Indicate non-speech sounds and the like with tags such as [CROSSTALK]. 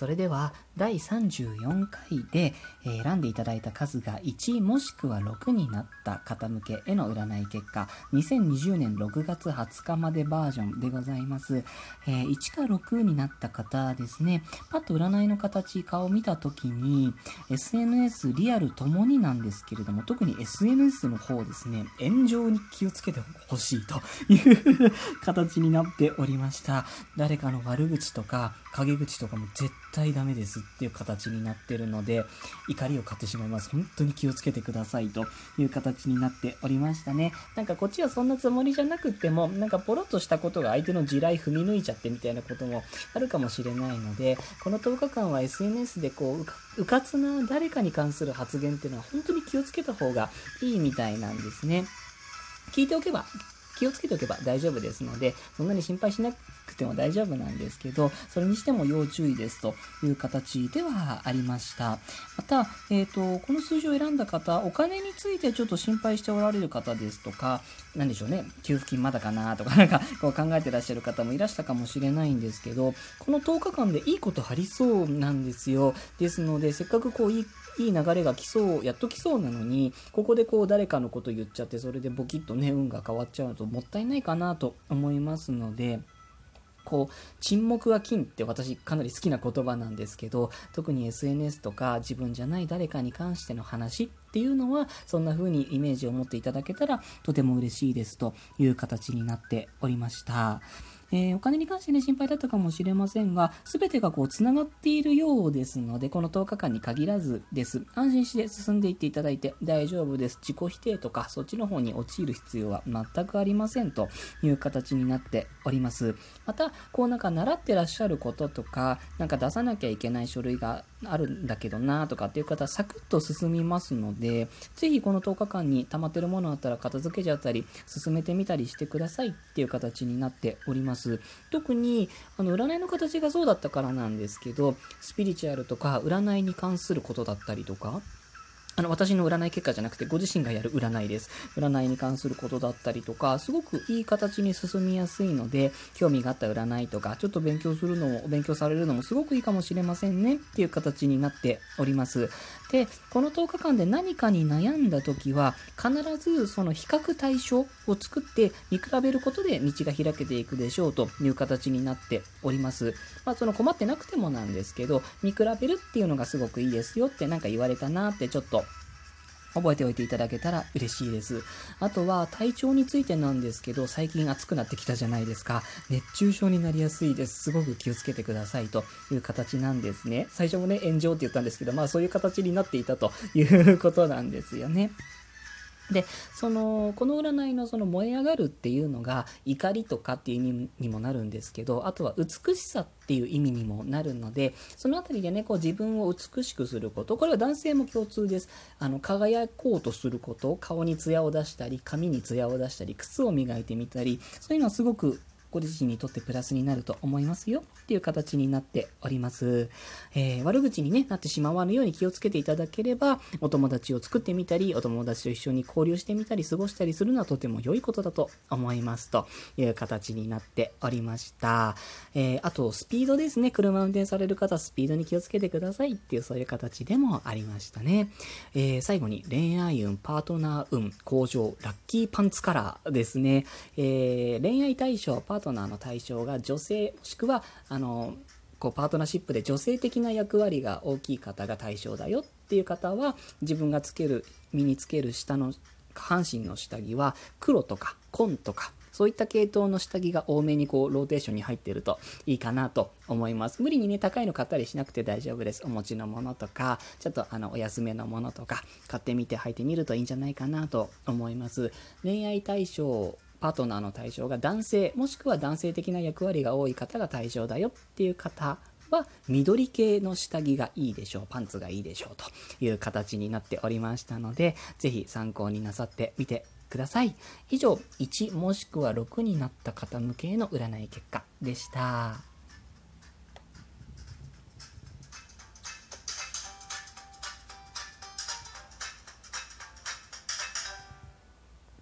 それでは第34回で、選んでいただいた数が1もしくは6になった方向けへの占い結果2020年6月20日までバージョンでございます、え1か6になった方ですね。パッと占いの形顔を見た時に SNS リアルともになんですけれども特に SNS の方ですね。炎上に気をつけてほしいという [LAUGHS] 形になっておりました。誰かの悪口とか陰口とかも絶対対ダメですっていう形になってるので怒りを買ってしまいます。本当に気をつけてくださいという形になっておりましたね。なんかこっちはそんなつもりじゃなくってもなんかポロッとしたことが相手の地雷踏み抜いちゃってみたいなこともあるかもしれないのでこの10日間は SNS でこううかうかつな誰かに関する発言っていうのは本当に気をつけた方がいいみたいなんですね。聞いておけば気をつけておけば大丈夫ですので、そんなに心配しなくても大丈夫なんですけど、それにしても要注意ですという形ではありました。また、えっ、と、この数字を選んだ方、お金についてちょっと心配しておられる方ですとか、なんでしょうね、給付金まだかなとか、[LAUGHS] なんかこう考えてらっしゃる方もいらしたかもしれないんですけど、この10日間でいいことありそうなんですよ。ですので、せっかくこういいいい流れが来そう、やっと来そうなのに、ここでこう誰かのこと言っちゃって、それでボキッとね、運が変わっちゃうともったいないかなと思いますので、こう沈黙は金って私かなり好きな言葉なんですけど特に SNS とか自分じゃない誰かに関しての話っていうのはそんな風にイメージを持っていただけたらとても嬉しいですという形になっておりました。えーお金に関してね、心配だったかもしれませんが、すべてがこう、つながっているようですので、この10日間に限らずです。安心して進んでいっていただいて大丈夫です。自己否定とか、そっちの方に陥る必要は全くありませんという形になっております。また、こうなんか習ってらっしゃることとか、なんか出さなきゃいけない書類があるんだけどなとかっていう方、サクッと進みますので、ぜひこの10日間に溜まってるものあったら片付けちゃったり、進めてみたりしてくださいっていう形になっております。特に、あの、占いの形がそうだったからなんですけど、スピリチュアルとか占いに関することだったりとか、あの、私の占い結果じゃなくて、ご自身がやる占いです。占いに関することだったりとか、すごくいい形に進みやすいので、興味があった占いとか、ちょっと勉強するのも、勉強されるのもすごくいいかもしれませんねっていう形になっております。で、この10日間で何かに悩んだ時は、必ずその比較対象を作って見比べることで道が開けていくでしょうという形になっております。まあ、その困ってなくてもなんですけど、見比べるっていうのがすごくいいですよって何か言われたなってちょっと覚えておいていただけたら嬉しいです。あとは体調についてなんですけど、最近暑くなってきたじゃないですか。熱中症になりやすいです。すごく気をつけてくださいという形なんですね。最初もね、炎上って言ったんですけど、まあそういう形になっていたということなんですよね。でそのこの占いのその燃え上がるっていうのが怒りとかっていう意味にもなるんですけどあとは美しさっていう意味にもなるのでその辺りでねこう自分を美しくすることこれは男性も共通です。あの輝こうとすること顔に艶を出したり髪に艶を出したり靴を磨いてみたりそういうのはすごくご自身にとってプラスになると思いますよっていう形になっております。えー悪口に、ね、なってしまわぬように気をつけていただければ、お友達を作ってみたり、お友達と一緒に交流してみたり、過ごしたりするのはとても良いことだと思いますという形になっておりました。えーあと、スピードですね。車運転される方、スピードに気をつけてくださいっていう、そういう形でもありましたね。えー最後に、恋愛運、パートナー運、向上、ラッキーパンツカラーですね。えー恋愛対象、パーートナーの対象が女性、もしくは、あの、こうパートナーシップで女性的な役割が大きい方が対象だよっていう方は自分がつける身につける下の下半身の下着は黒とか紺とかそういった系統の下着が多めにこうローテーションに入ってるといいかなと思います。無理にね高いの買ったりしなくて大丈夫です。お持ちのものとかちょっとあのお安めのものとか買ってみて履いてみるといいんじゃないかなと思います。恋愛対象パートナーの対象が男性もしくは男性的な役割が多い方が対象だよっていう方は緑系の下着がいいでしょうパンツがいいでしょうという形になっておりましたので是非参考になさってみてください。以上1もしくは6になった方向けの占い結果でした。